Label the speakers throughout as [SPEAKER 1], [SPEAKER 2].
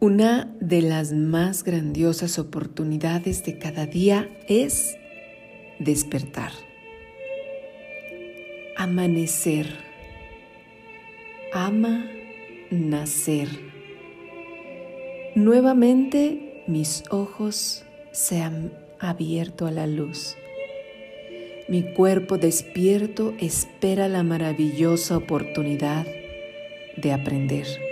[SPEAKER 1] Una de las más grandiosas oportunidades de cada día es despertar, amanecer, ama nacer. Nuevamente mis ojos se han abierto a la luz. Mi cuerpo despierto espera la maravillosa oportunidad de aprender.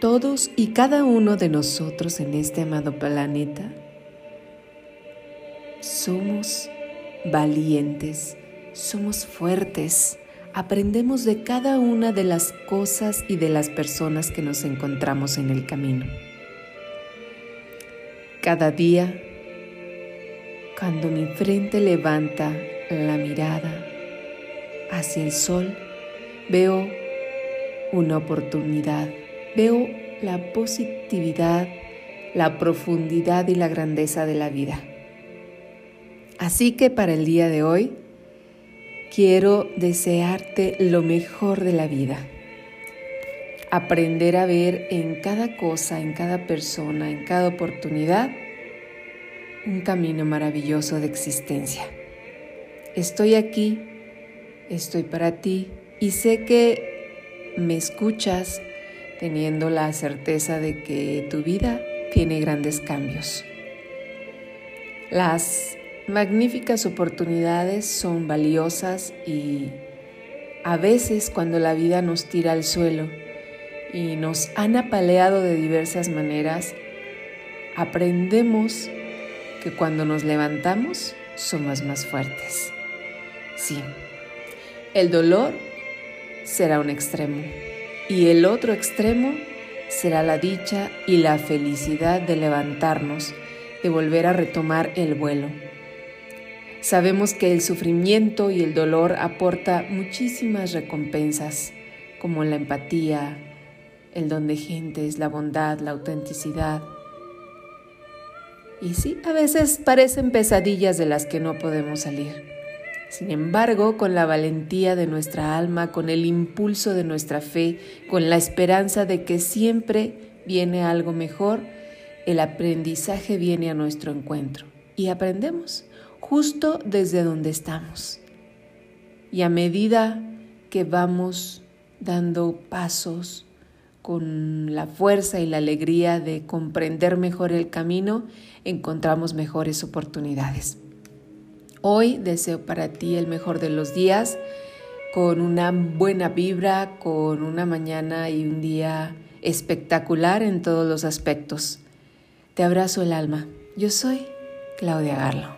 [SPEAKER 1] Todos y cada uno de nosotros en este amado planeta somos valientes, somos fuertes, aprendemos de cada una de las cosas y de las personas que nos encontramos en el camino. Cada día, cuando mi frente levanta la mirada hacia el sol, veo una oportunidad veo la positividad, la profundidad y la grandeza de la vida. Así que para el día de hoy, quiero desearte lo mejor de la vida. Aprender a ver en cada cosa, en cada persona, en cada oportunidad, un camino maravilloso de existencia. Estoy aquí, estoy para ti y sé que me escuchas, teniendo la certeza de que tu vida tiene grandes cambios. Las magníficas oportunidades son valiosas y a veces cuando la vida nos tira al suelo y nos han apaleado de diversas maneras, aprendemos que cuando nos levantamos somos más fuertes. Sí, el dolor será un extremo y el otro extremo será la dicha y la felicidad de levantarnos, de volver a retomar el vuelo. Sabemos que el sufrimiento y el dolor aporta muchísimas recompensas, como la empatía, el don de gentes, la bondad, la autenticidad. Y sí, a veces parecen pesadillas de las que no podemos salir. Sin embargo, con la valentía de nuestra alma, con el impulso de nuestra fe, con la esperanza de que siempre viene algo mejor, el aprendizaje viene a nuestro encuentro y aprendemos justo desde donde estamos. Y a medida que vamos dando pasos con la fuerza y la alegría de comprender mejor el camino, encontramos mejores oportunidades. Hoy deseo para ti el mejor de los días, con una buena vibra, con una mañana y un día espectacular en todos los aspectos. Te abrazo el alma. Yo soy Claudia Garlo.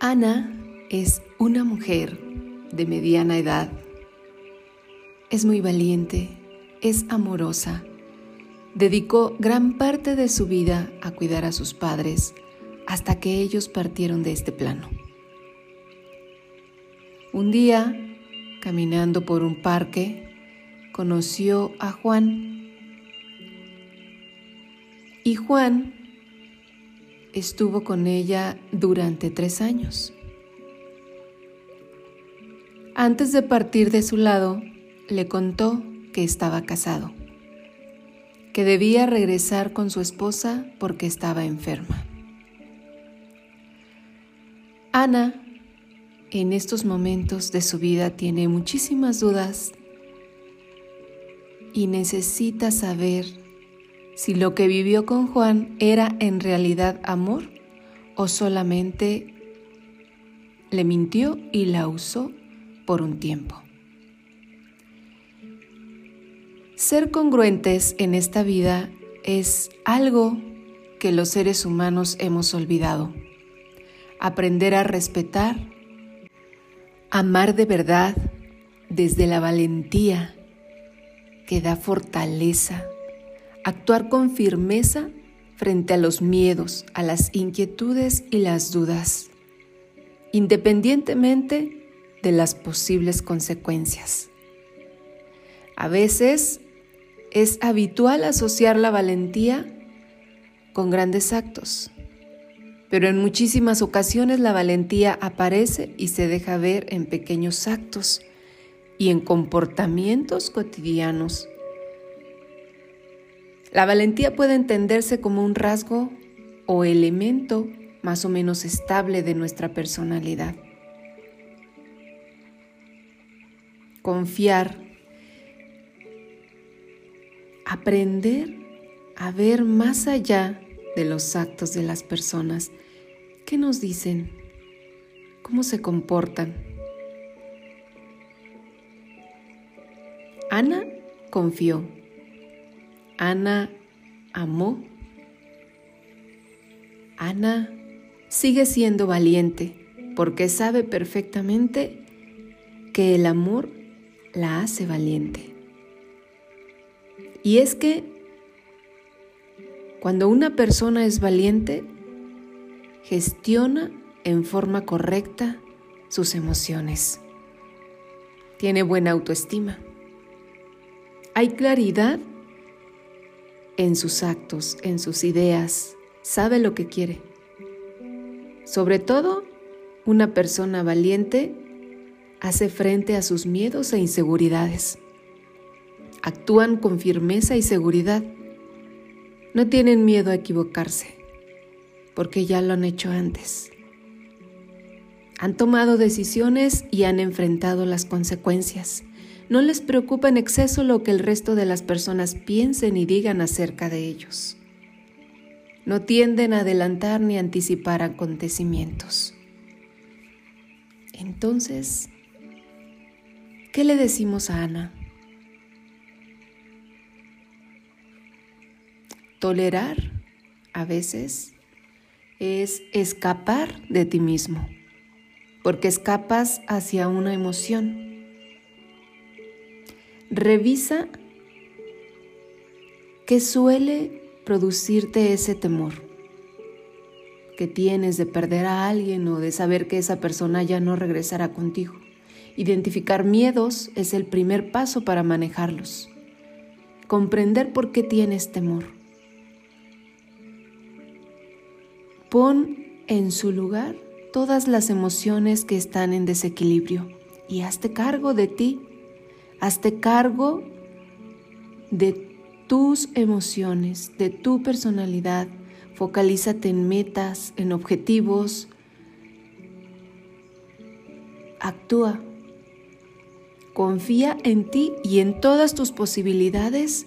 [SPEAKER 1] Ana es una mujer de mediana edad. Es muy valiente, es amorosa dedicó gran parte de su vida a cuidar a sus padres hasta que ellos partieron de este plano. Un día, caminando por un parque, conoció a Juan. Y Juan estuvo con ella durante tres años. Antes de partir de su lado, le contó que estaba casado que debía regresar con su esposa porque estaba enferma. Ana en estos momentos de su vida tiene muchísimas dudas y necesita saber si lo que vivió con Juan era en realidad amor o solamente le mintió y la usó por un tiempo. Ser congruentes en esta vida es algo que los seres humanos hemos olvidado. Aprender a respetar, amar de verdad desde la valentía que da fortaleza, actuar con firmeza frente a los miedos, a las inquietudes y las dudas, independientemente de las posibles consecuencias. A veces es habitual asociar la valentía con grandes actos, pero en muchísimas ocasiones la valentía aparece y se deja ver en pequeños actos y en comportamientos cotidianos. La valentía puede entenderse como un rasgo o elemento más o menos estable de nuestra personalidad. Confiar, aprender a ver más allá de los actos de las personas. ¿Qué nos dicen? ¿Cómo se comportan? Ana confió. Ana amó. Ana sigue siendo valiente porque sabe perfectamente que el amor la hace valiente. Y es que cuando una persona es valiente, gestiona en forma correcta sus emociones. Tiene buena autoestima. Hay claridad en sus actos, en sus ideas. Sabe lo que quiere. Sobre todo, una persona valiente hace frente a sus miedos e inseguridades. Actúan con firmeza y seguridad. No tienen miedo a equivocarse, porque ya lo han hecho antes. Han tomado decisiones y han enfrentado las consecuencias. No les preocupa en exceso lo que el resto de las personas piensen y digan acerca de ellos. No tienden a adelantar ni anticipar acontecimientos. Entonces, ¿qué le decimos a Ana? Tolerar a veces es escapar de ti mismo, porque escapas hacia una emoción. Revisa qué suele producirte ese temor que tienes de perder a alguien o de saber que esa persona ya no regresará contigo. Identificar miedos es el primer paso para manejarlos. Comprender por qué tienes temor. Pon en su lugar todas las emociones que están en desequilibrio y hazte cargo de ti, hazte cargo de tus emociones, de tu personalidad, focalízate en metas, en objetivos, actúa, confía en ti y en todas tus posibilidades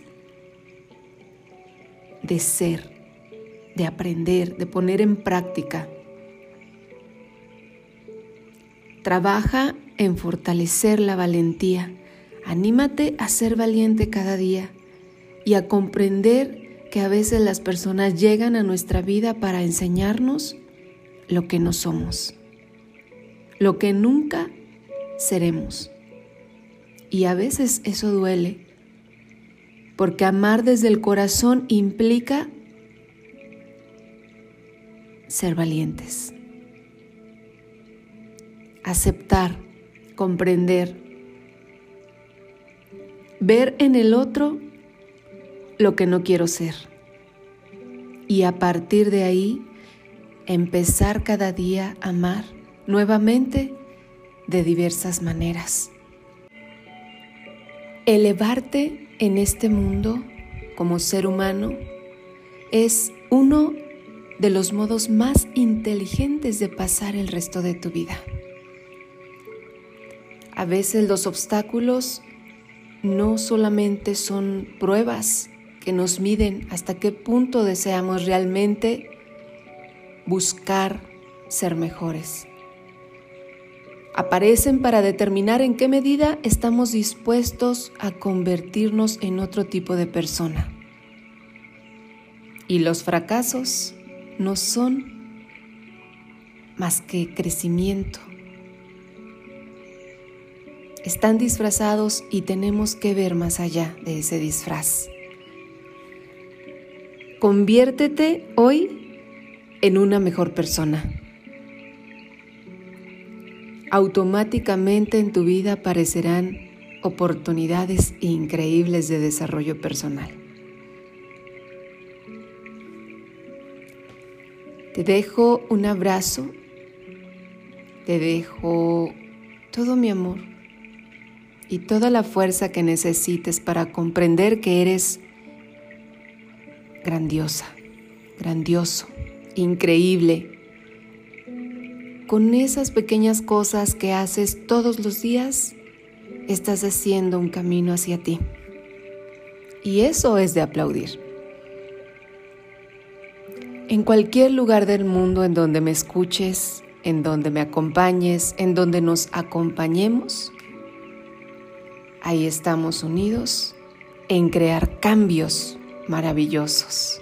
[SPEAKER 1] de ser de aprender, de poner en práctica. Trabaja en fortalecer la valentía. Anímate a ser valiente cada día y a comprender que a veces las personas llegan a nuestra vida para enseñarnos lo que no somos, lo que nunca seremos. Y a veces eso duele, porque amar desde el corazón implica ser valientes. Aceptar, comprender, ver en el otro lo que no quiero ser. Y a partir de ahí, empezar cada día a amar nuevamente de diversas maneras. Elevarte en este mundo como ser humano es uno de los modos más inteligentes de pasar el resto de tu vida. A veces los obstáculos no solamente son pruebas que nos miden hasta qué punto deseamos realmente buscar ser mejores. Aparecen para determinar en qué medida estamos dispuestos a convertirnos en otro tipo de persona. Y los fracasos no son más que crecimiento. Están disfrazados y tenemos que ver más allá de ese disfraz. Conviértete hoy en una mejor persona. Automáticamente en tu vida aparecerán oportunidades increíbles de desarrollo personal. Te dejo un abrazo, te dejo todo mi amor y toda la fuerza que necesites para comprender que eres grandiosa, grandioso, increíble. Con esas pequeñas cosas que haces todos los días, estás haciendo un camino hacia ti. Y eso es de aplaudir. En cualquier lugar del mundo en donde me escuches, en donde me acompañes, en donde nos acompañemos, ahí estamos unidos en crear cambios maravillosos.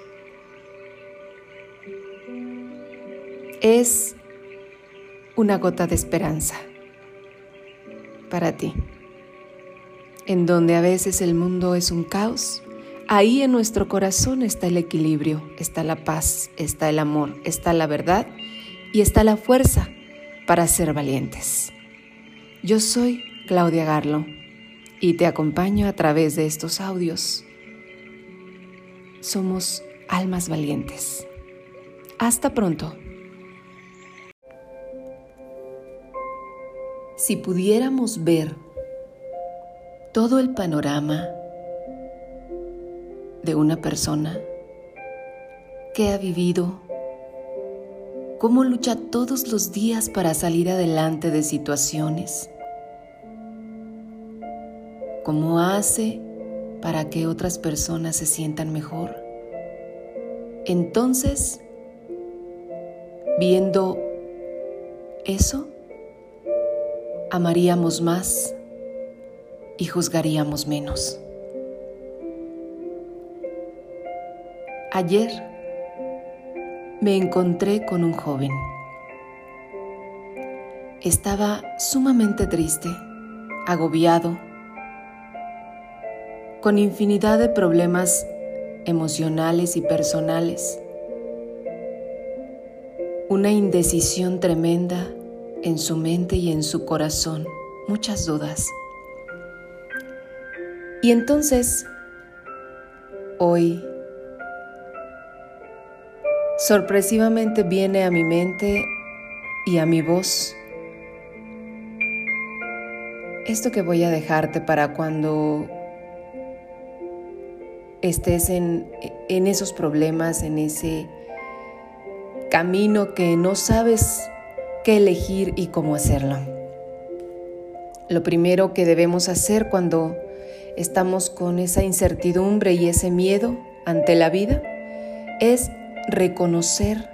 [SPEAKER 1] Es una gota de esperanza para ti. En donde a veces el mundo es un caos, ahí en nuestro corazón está el equilibrio, está la paz, está el amor, está la verdad y está la fuerza para ser valientes. Yo soy Claudia Garlo y te acompaño a través de estos audios. Somos almas valientes. Hasta pronto. Si pudiéramos ver todo el panorama de una persona que ha vivido, cómo lucha todos los días para salir adelante de situaciones, cómo hace para que otras personas se sientan mejor. Entonces, viendo eso, amaríamos más y juzgaríamos menos. Ayer me encontré con un joven. Estaba sumamente triste, agobiado, con infinidad de problemas emocionales y personales, una indecisión tremenda en su mente y en su corazón, muchas dudas. Y entonces, hoy, sorpresivamente viene a mi mente y a mi voz esto que voy a dejarte para cuando estés en, en, esos problemas, en ese camino que no sabes qué elegir y cómo hacerlo. Lo primero que debemos hacer cuando estamos con esa incertidumbre y ese miedo ante la vida es reconocer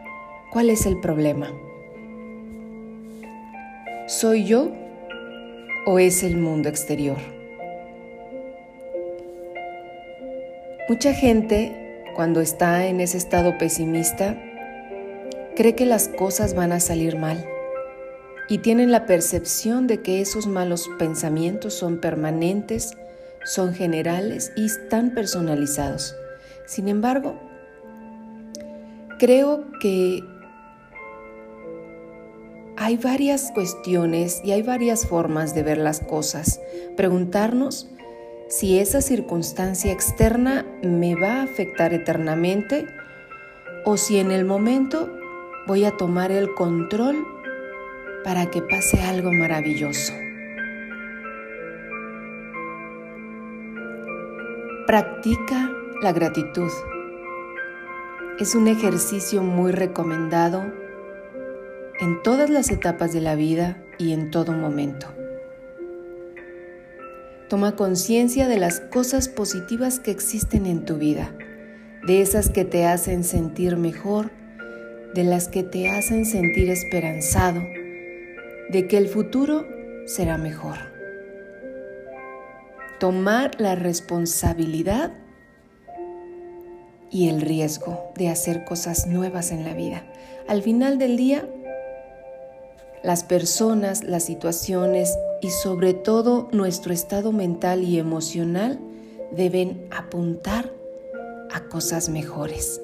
[SPEAKER 1] cuál es el problema. ¿Soy yo o es el mundo exterior? Mucha gente, cuando está en ese estado pesimista, cree que las cosas van a salir mal y tienen la percepción de que esos malos pensamientos son permanentes son generales y están personalizados. Sin embargo, creo que hay varias cuestiones y hay varias formas de ver las cosas. Preguntarnos si esa circunstancia externa me va a afectar eternamente o si en el momento voy a tomar el control para que pase algo maravilloso. Practica la gratitud. Es un ejercicio muy recomendado en todas las etapas de la vida y en todo momento. Toma conciencia de las cosas positivas que existen en tu vida, de esas que te hacen sentir mejor, de las que te hacen sentir esperanzado, de que el futuro será mejor tomar la responsabilidad y el riesgo de hacer cosas nuevas en la vida. Al final del día, las personas, las situaciones y sobre todo nuestro estado mental y emocional deben apuntar a cosas mejores.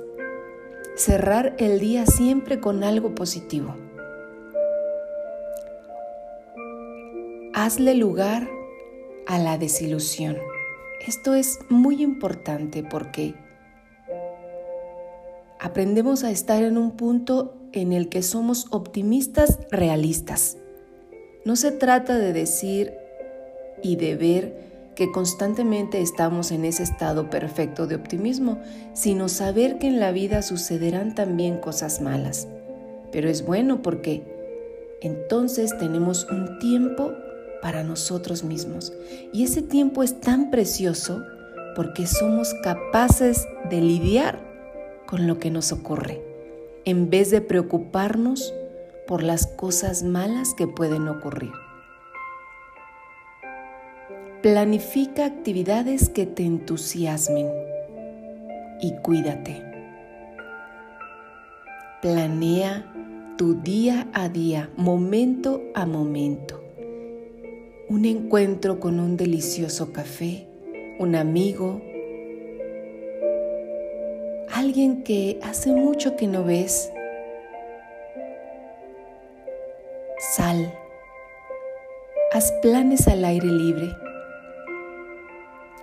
[SPEAKER 1] Cerrar el día siempre con algo positivo. Hazle lugar a la desilusión. Esto es muy importante porque aprendemos a estar en un punto en el que somos optimistas realistas. No se trata de decir y de ver que constantemente estamos en ese estado perfecto de optimismo, sino saber que en la vida sucederán también cosas malas. Pero es bueno porque entonces tenemos un tiempo para nosotros mismos. Y ese tiempo es tan precioso porque somos capaces de lidiar con lo que nos ocurre, en vez de preocuparnos por las cosas malas que pueden ocurrir. Planifica actividades que te entusiasmen y cuídate. Planea tu día a día, momento a momento. Un encuentro con un delicioso café, un amigo, alguien que hace mucho que no ves. Sal. Haz planes al aire libre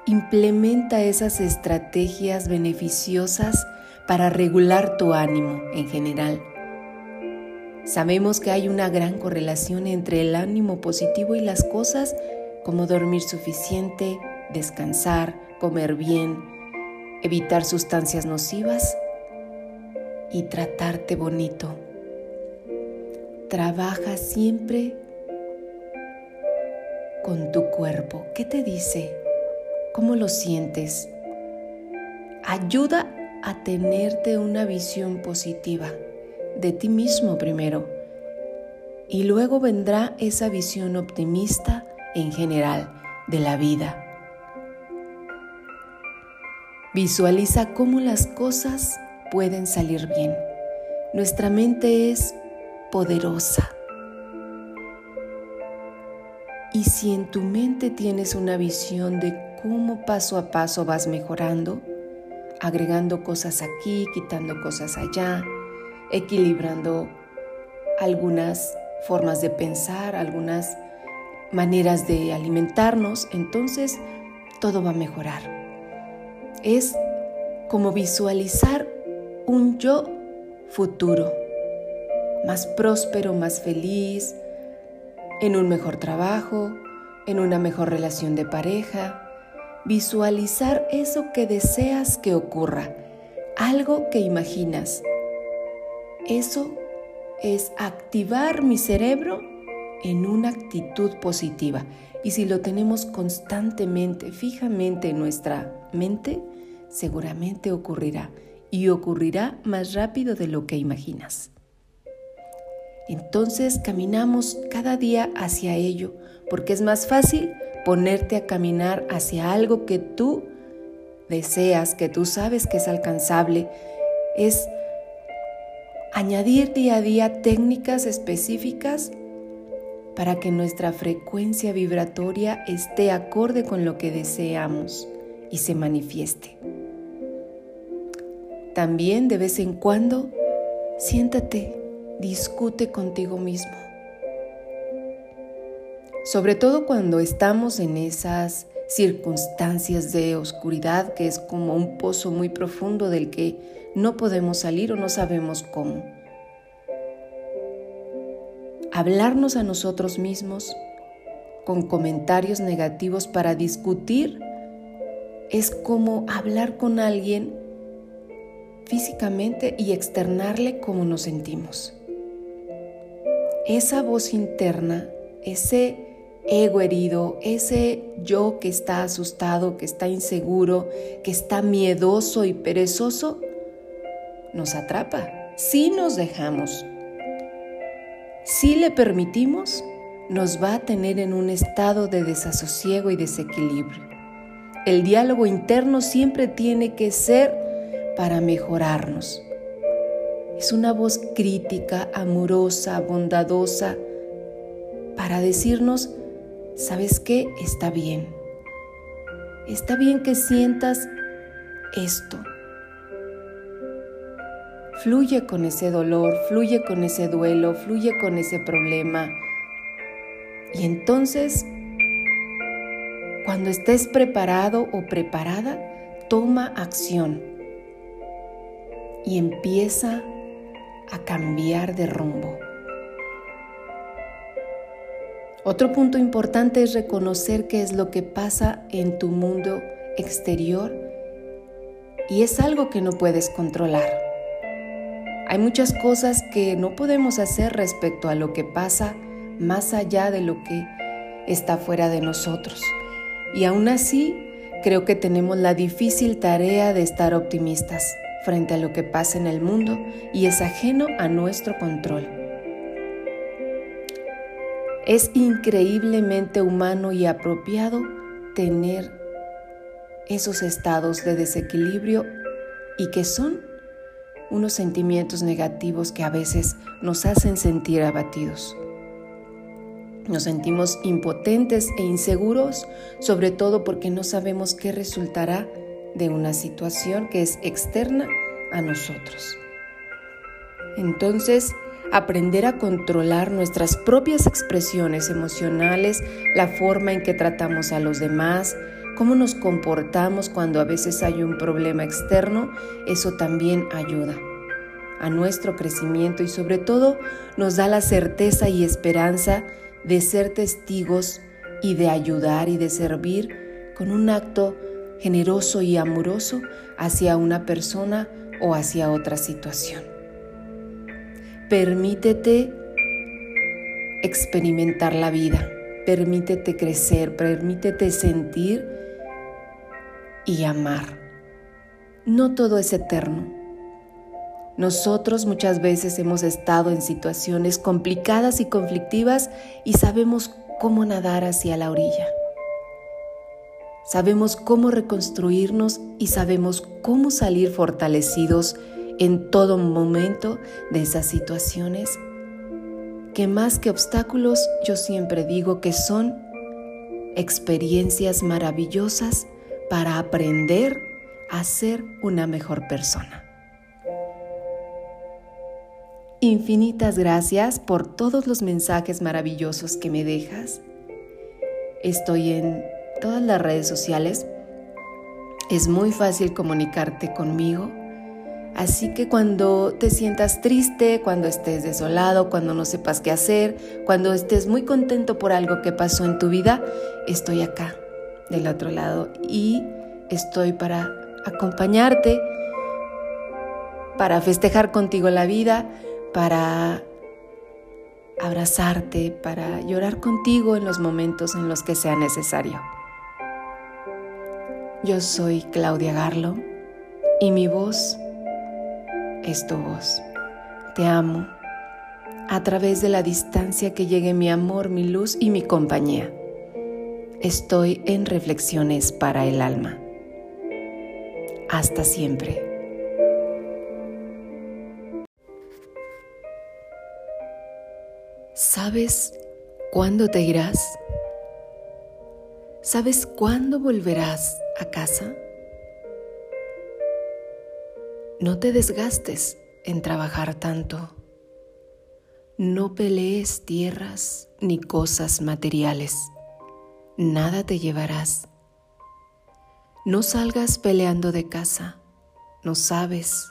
[SPEAKER 1] Implementa esas estrategias beneficiosas para regular tu ánimo en general. Sabemos que hay una gran correlación entre el ánimo positivo y las cosas como dormir suficiente, descansar, comer bien, evitar sustancias nocivas y tratarte bonito. Trabaja siempre con tu cuerpo. ¿Qué te dice? ¿Cómo lo sientes? Ayuda a tenerte una visión positiva de ti mismo primero y luego vendrá esa visión optimista en general de la vida. Visualiza cómo las cosas pueden salir bien. Nuestra mente es poderosa. Y si en tu mente tienes una visión de cómo paso a paso vas mejorando, agregando cosas aquí, quitando cosas allá, equilibrando algunas formas de pensar, algunas maneras de alimentarnos, entonces todo va a mejorar. Es como visualizar un yo futuro, más próspero, más feliz, en un mejor trabajo, en una mejor relación de pareja, visualizar eso que deseas que ocurra, algo que imaginas. Eso es activar mi cerebro en una actitud positiva. Y si lo tenemos constantemente, fijamente en nuestra mente, seguramente ocurrirá y ocurrirá más rápido de lo que imaginas. Entonces caminamos cada día hacia ello, porque es más fácil ponerte a caminar hacia algo que tú deseas, que tú sabes que es alcanzable, es añadir día a día técnicas específicas para que nuestra frecuencia vibratoria esté acorde con lo que deseamos y se manifieste. También de vez en cuando siéntate, discute contigo mismo sobre todo cuando estamos en esas circunstancias de oscuridad que es como un pozo muy profundo del que no podemos salir o no sabemos cómo. Hablarnos a nosotros mismos con comentarios negativos para discutir es como hablar con alguien físicamente y externarle cómo nos sentimos. Esa voz interna, ese ego herido, ese yo que está asustado, que está inseguro, que está miedoso y perezoso, nos atrapa. Si nos dejamos, si le permitimos, nos va a tener en un estado de desasosiego y desequilibrio. El diálogo interno siempre tiene que ser para mejorarnos. Es una voz crítica, amorosa, bondadosa, para decirnos ¿sabes qué? Está bien. Está bien que sientas esto. Fluye con ese dolor, fluye con ese duelo, fluye con ese problema. Y entonces, cuando estés preparado o preparada, toma acción y empieza a cambiar de rumbo. Otro punto importante es reconocer qué es lo que pasa en tu mundo exterior y es algo que no puedes controlar. Hay muchas cosas que no podemos hacer respecto a lo que pasa más allá de lo que está fuera de nosotros. Y aún así, creo que tenemos la difícil tarea de estar optimistas frente a lo que pasa en el mundo y es ajeno a nuestro control. Es increíblemente humano y apropiado tener esos estados de desequilibrio y que son unos sentimientos negativos que a veces nos hacen sentir abatidos. Nos sentimos impotentes e inseguros, sobre todo porque no sabemos qué resultará de una situación que es externa a nosotros. Entonces, aprender a controlar nuestras propias expresiones emocionales, la forma en que tratamos a los demás, cómo nos comportamos cuando a veces hay un problema externo, eso también ayuda a nuestro crecimiento y sobre todo nos da la certeza y esperanza de ser testigos y de ayudar y de servir con un acto generoso y amoroso hacia una persona o hacia otra situación. Permítete experimentar la vida, permítete crecer, permítete sentir y amar. No todo es eterno. Nosotros muchas veces hemos estado en situaciones complicadas y conflictivas y sabemos cómo nadar hacia la orilla. Sabemos cómo reconstruirnos y sabemos cómo salir fortalecidos en todo momento de esas situaciones que más que obstáculos yo siempre digo que son experiencias maravillosas para aprender a ser una mejor persona. Infinitas gracias por todos los mensajes maravillosos que me dejas. Estoy en todas las redes sociales. Es muy fácil comunicarte conmigo. Así que cuando te sientas triste, cuando estés desolado, cuando no sepas qué hacer, cuando estés muy contento por algo que pasó en tu vida, estoy acá, del otro lado, y estoy para acompañarte, para festejar contigo la vida, para abrazarte, para llorar contigo en los momentos en los que sea necesario. Yo soy Claudia Garlo y mi voz es tu voz. Te amo. A través de la distancia que llegue mi amor, mi luz y mi compañía. Estoy en reflexiones para el alma. Hasta siempre. ¿Sabes cuándo te irás? ¿Sabes cuándo volverás a casa? No te desgastes en trabajar tanto. No pelees tierras ni cosas materiales. Nada te llevarás. No salgas peleando de casa. No sabes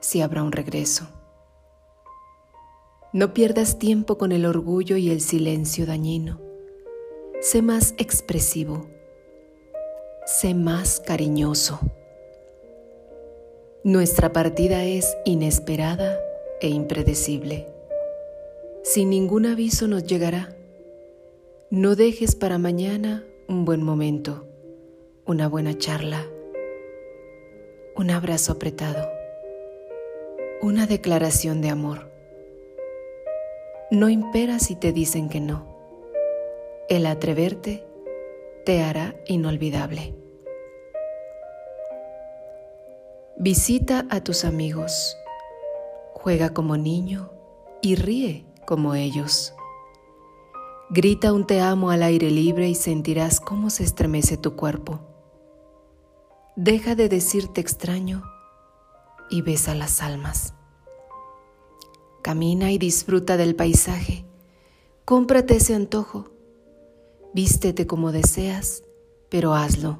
[SPEAKER 1] si habrá un regreso. No pierdas tiempo con el orgullo y el silencio dañino. Sé más expresivo. Sé más cariñoso. Nuestra partida es inesperada e impredecible. Sin ningún aviso nos llegará. No dejes para mañana un buen momento, una buena charla, un abrazo apretado, una declaración de amor. No impera si te dicen que no. El atreverte te hará inolvidable. Visita a tus amigos, juega como niño y ríe como ellos. Grita un te amo al aire libre y sentirás cómo se estremece tu cuerpo. Deja de decirte extraño y besa las almas. Camina y disfruta del paisaje. Cómprate ese antojo. Vístete como deseas, pero hazlo.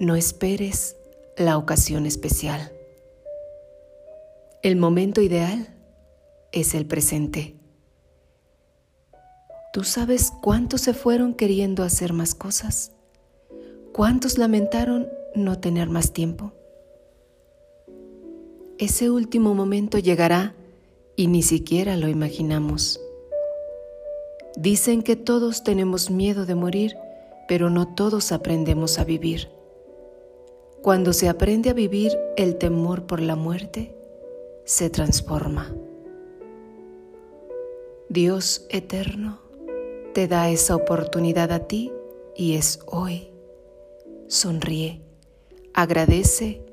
[SPEAKER 1] No esperes la ocasión especial. El momento ideal es el presente. ¿Tú sabes cuántos se fueron queriendo hacer más cosas? ¿Cuántos lamentaron no tener más tiempo? Ese último momento llegará y ni siquiera lo imaginamos. Dicen que todos tenemos miedo de morir, pero no todos aprendemos a vivir. Cuando se aprende a vivir, el temor por la muerte se transforma. Dios eterno te da esa oportunidad a ti y es hoy. Sonríe, agradece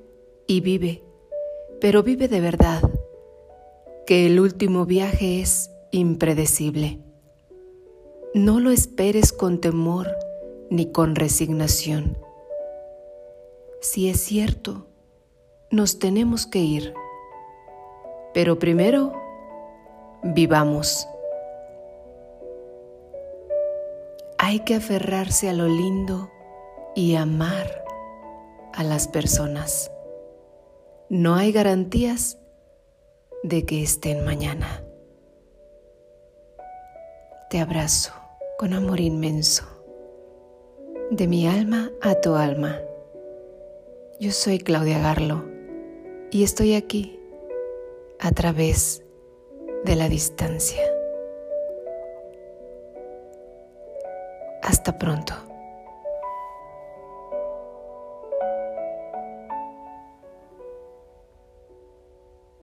[SPEAKER 1] y vive, pero vive de verdad, que el último viaje es impredecible. No lo esperes con temor ni con resignación. Si es cierto, nos tenemos que ir. Pero primero, vivamos. Hay que aferrarse a lo lindo y amar a las personas. No hay garantías de que estén mañana. Te abrazo con amor inmenso, de mi alma a tu alma. Yo soy Claudia Garlo y estoy aquí a través de la distancia. Hasta pronto.